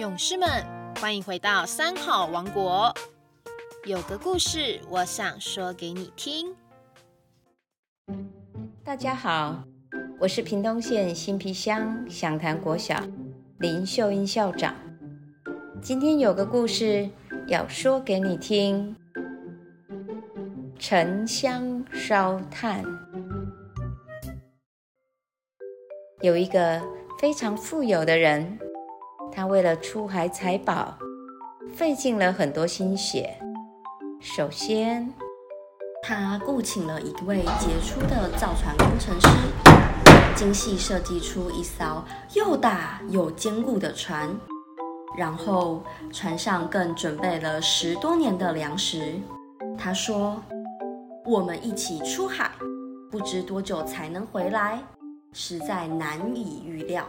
勇士们，欢迎回到三好王国。有个故事，我想说给你听。大家好，我是屏东县新皮乡响潭国小林秀英校长。今天有个故事要说给你听：沉香烧炭。有一个非常富有的人，他为了出海采宝，费尽了很多心血。首先，他雇请了一位杰出的造船工程师，精细设计出一艘又大又坚固的船。然后，船上更准备了十多年的粮食。他说：“我们一起出海，不知多久才能回来。”实在难以预料，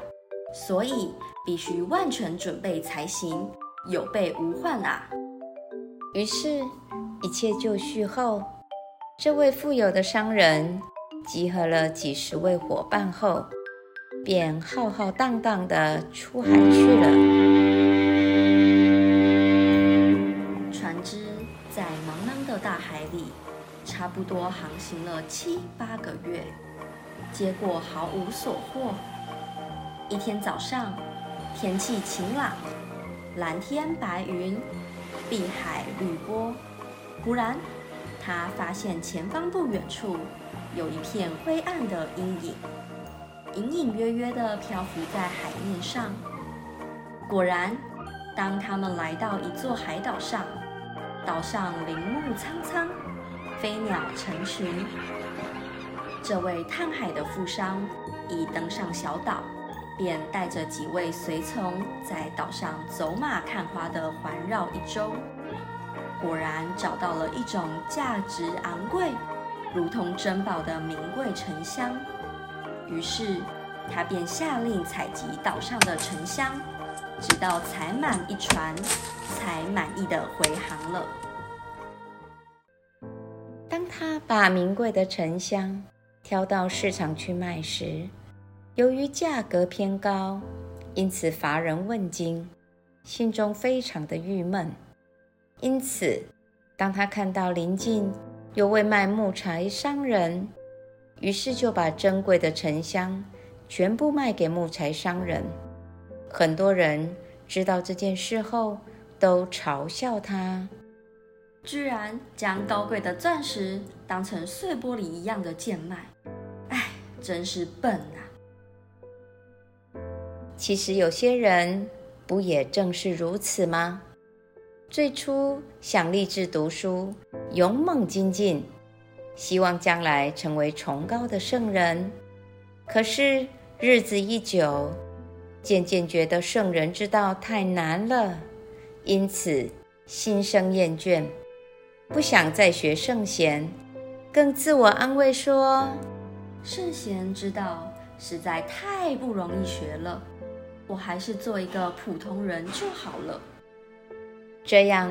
所以必须万全准备才行，有备无患啊！于是，一切就绪后，这位富有的商人集合了几十位伙伴后，便浩浩荡荡地出海去了。船只在茫茫的大海里，差不多航行了七八个月。结果毫无所获。一天早上，天气晴朗，蓝天白云，碧海绿波。忽然，他发现前方不远处有一片灰暗的阴影，隐隐约约地漂浮在海面上。果然，当他们来到一座海岛上，岛上林木苍苍，飞鸟成群。这位探海的富商已登上小岛，便带着几位随从在岛上走马看花地环绕一周。果然找到了一种价值昂贵、如同珍宝的名贵沉香。于是他便下令采集岛上的沉香，直到采满一船，才满意的回航了。当他把名贵的沉香，挑到市场去卖时，由于价格偏高，因此乏人问津，心中非常的郁闷。因此，当他看到邻近有位卖木材商人，于是就把珍贵的沉香全部卖给木材商人。很多人知道这件事后，都嘲笑他，居然将高贵的钻石当成碎玻璃一样的贱卖。真是笨啊！其实有些人不也正是如此吗？最初想立志读书，勇猛精进，希望将来成为崇高的圣人。可是日子一久，渐渐觉得圣人之道太难了，因此心生厌倦，不想再学圣贤，更自我安慰说。圣贤之道实在太不容易学了，我还是做一个普通人就好了。这样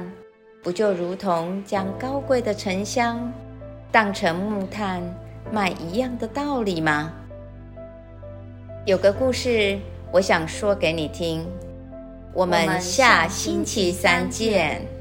不就如同将高贵的沉香当成木炭卖一样的道理吗？有个故事，我想说给你听。我们下星期三见。